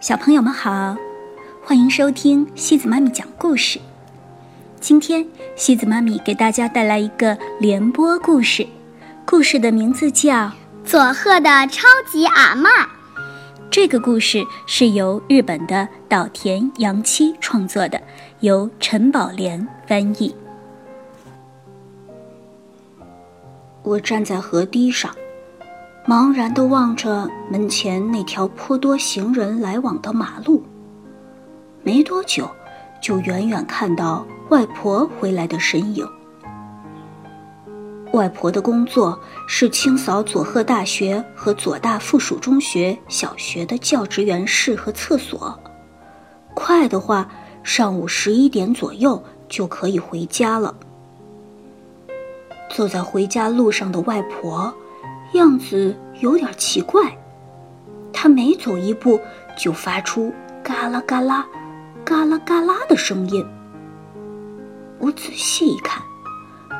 小朋友们好，欢迎收听西子妈咪讲故事。今天西子妈咪给大家带来一个联播故事，故事的名字叫《佐贺的超级阿嬷》。这个故事是由日本的岛田洋七创作的，由陈宝莲翻译。我站在河堤上。茫然地望着门前那条颇多行人来往的马路。没多久，就远远看到外婆回来的身影。外婆的工作是清扫佐贺大学和佐大附属中学小学的教职员室和厕所。快的话，上午十一点左右就可以回家了。坐在回家路上的外婆。样子有点奇怪，他每走一步就发出嘎啦嘎啦、嘎啦嘎啦的声音。我仔细一看，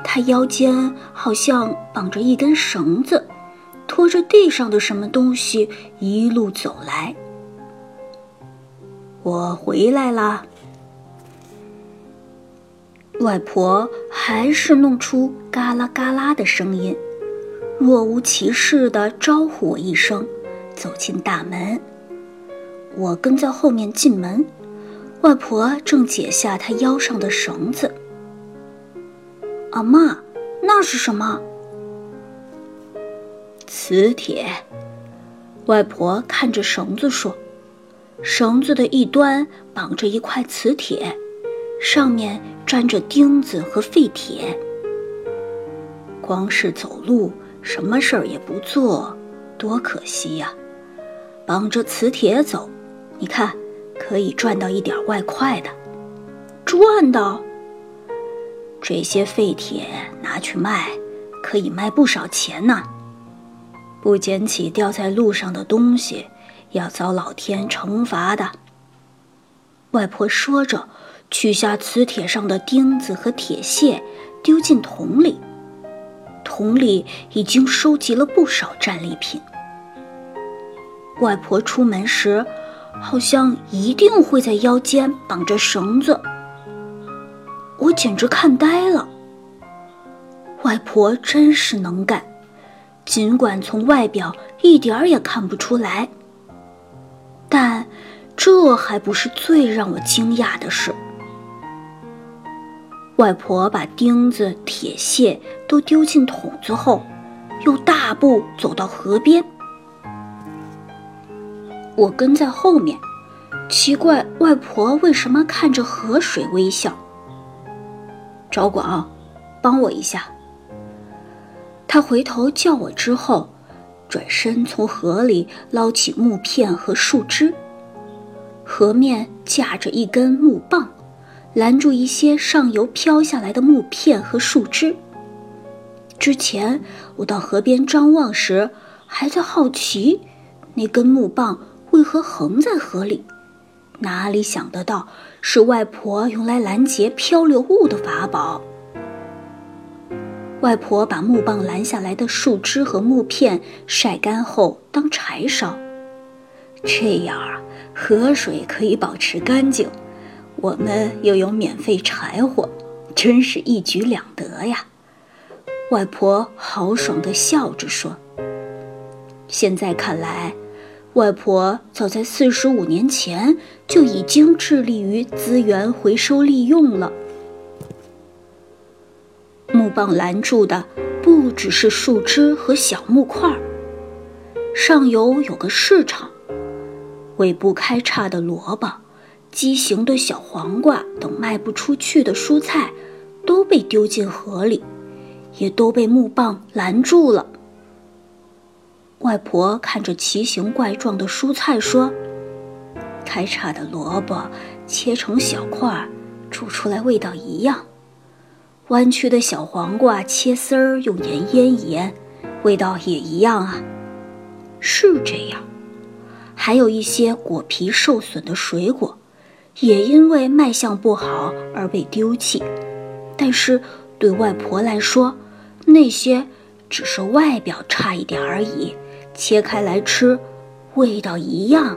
他腰间好像绑着一根绳子，拖着地上的什么东西一路走来。我回来啦，外婆还是弄出嘎啦嘎啦的声音。若无其事地招呼我一声，走进大门。我跟在后面进门，外婆正解下她腰上的绳子。阿妈，那是什么？磁铁。外婆看着绳子说：“绳子的一端绑着一块磁铁，上面粘着钉子和废铁。光是走路。”什么事儿也不做，多可惜呀！绑着磁铁走，你看，可以赚到一点外快的。赚到？这些废铁拿去卖，可以卖不少钱呢。不捡起掉在路上的东西，要遭老天惩罚的。外婆说着，取下磁铁上的钉子和铁屑，丢进桶里。桶里已经收集了不少战利品。外婆出门时，好像一定会在腰间绑着绳子。我简直看呆了。外婆真是能干，尽管从外表一点儿也看不出来。但这还不是最让我惊讶的事。外婆把钉子、铁屑都丢进桶子后，又大步走到河边。我跟在后面，奇怪外婆为什么看着河水微笑。赵广，帮我一下。他回头叫我之后，转身从河里捞起木片和树枝。河面架着一根木棒。拦住一些上游飘下来的木片和树枝。之前我到河边张望时，还在好奇那根木棒为何横在河里，哪里想得到是外婆用来拦截漂流物的法宝。外婆把木棒拦下来的树枝和木片晒干后当柴烧，这样啊，河水可以保持干净。我们又有免费柴火，真是一举两得呀！外婆豪爽地笑着说：“现在看来，外婆早在四十五年前就已经致力于资源回收利用了。木棒拦住的不只是树枝和小木块，上游有个市场，尾部开叉的萝卜。”畸形的小黄瓜等卖不出去的蔬菜，都被丢进河里，也都被木棒拦住了。外婆看着奇形怪状的蔬菜说：“开叉的萝卜切成小块，煮出来味道一样；弯曲的小黄瓜切丝儿用盐腌一腌，味道也一样啊。”是这样，还有一些果皮受损的水果。也因为卖相不好而被丢弃，但是对外婆来说，那些只是外表差一点而已，切开来吃，味道一样。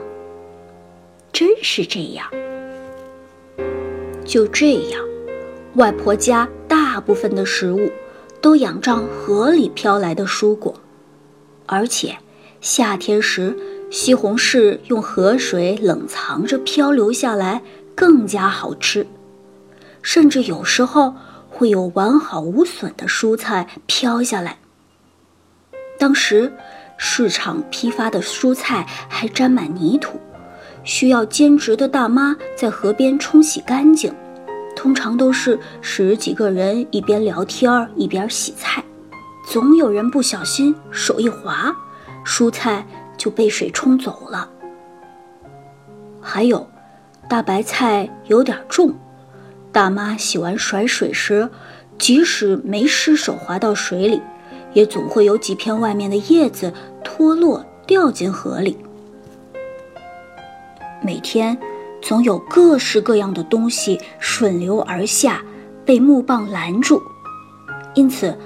真是这样。就这样，外婆家大部分的食物都仰仗河里飘来的蔬果，而且夏天时西红柿用河水冷藏着漂流下来更加好吃，甚至有时候会有完好无损的蔬菜飘下来。当时市场批发的蔬菜还沾满泥土。需要兼职的大妈在河边冲洗干净，通常都是十几个人一边聊天一边洗菜，总有人不小心手一滑，蔬菜就被水冲走了。还有，大白菜有点重，大妈洗完甩水时，即使没失手滑到水里，也总会有几片外面的叶子脱落掉进河里。每天，总有各式各样的东西顺流而下，被木棒拦住。因此，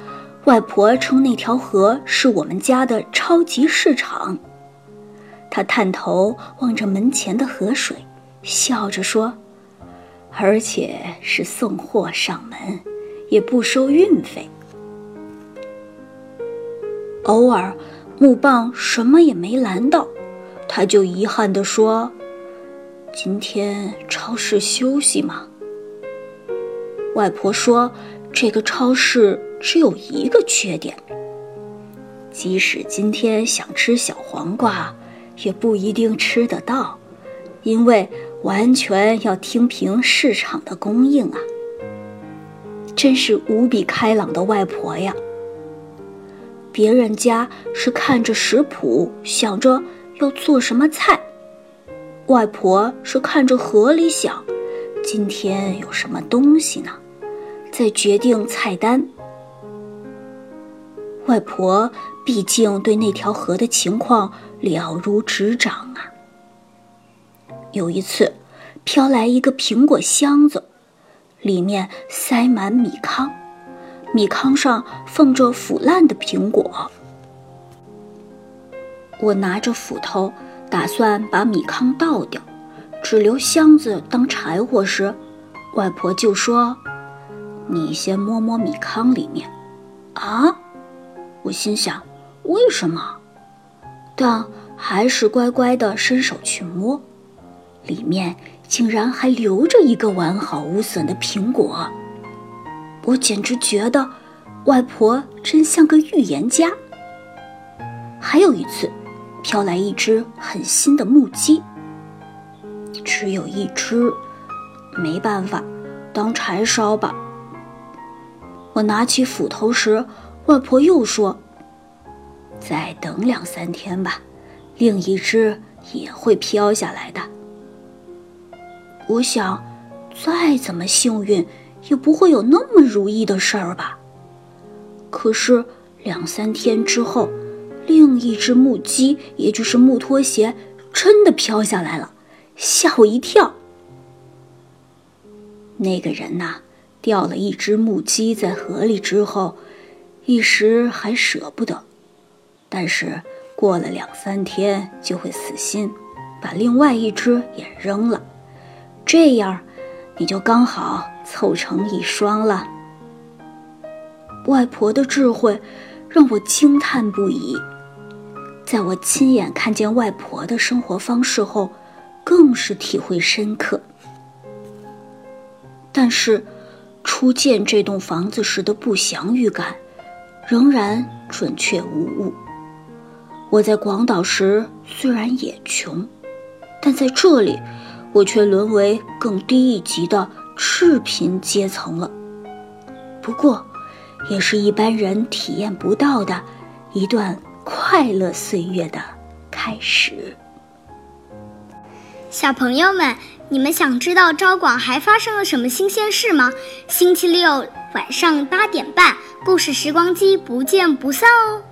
外婆称那条河是我们家的超级市场。他探头望着门前的河水，笑着说：“而且是送货上门，也不收运费。”偶尔，木棒什么也没拦到，他就遗憾地说。今天超市休息吗？外婆说，这个超市只有一个缺点，即使今天想吃小黄瓜，也不一定吃得到，因为完全要听凭市场的供应啊！真是无比开朗的外婆呀！别人家是看着食谱，想着要做什么菜。外婆是看着河里想，今天有什么东西呢？再决定菜单。外婆毕竟对那条河的情况了如指掌啊。有一次，飘来一个苹果箱子，里面塞满米糠，米糠上放着腐烂的苹果。我拿着斧头。打算把米糠倒掉，只留箱子当柴火时，外婆就说：“你先摸摸米糠里面。”啊！我心想：为什么？但还是乖乖地伸手去摸，里面竟然还留着一个完好无损的苹果。我简直觉得外婆真像个预言家。还有一次。飘来一只很新的木屐，只有一只，没办法，当柴烧吧。我拿起斧头时，外婆又说：“再等两三天吧，另一只也会飘下来的。”我想，再怎么幸运，也不会有那么如意的事儿吧。可是两三天之后。另一只木屐，也就是木拖鞋，真的飘下来了，吓我一跳。那个人呐，掉了一只木屐在河里之后，一时还舍不得，但是过了两三天就会死心，把另外一只也扔了，这样你就刚好凑成一双了。外婆的智慧让我惊叹不已。在我亲眼看见外婆的生活方式后，更是体会深刻。但是，初见这栋房子时的不祥预感，仍然准确无误。我在广岛时虽然也穷，但在这里，我却沦为更低一级的赤贫阶层了。不过，也是一般人体验不到的一段。快乐岁月的开始。小朋友们，你们想知道昭广还发生了什么新鲜事吗？星期六晚上八点半，故事时光机不见不散哦。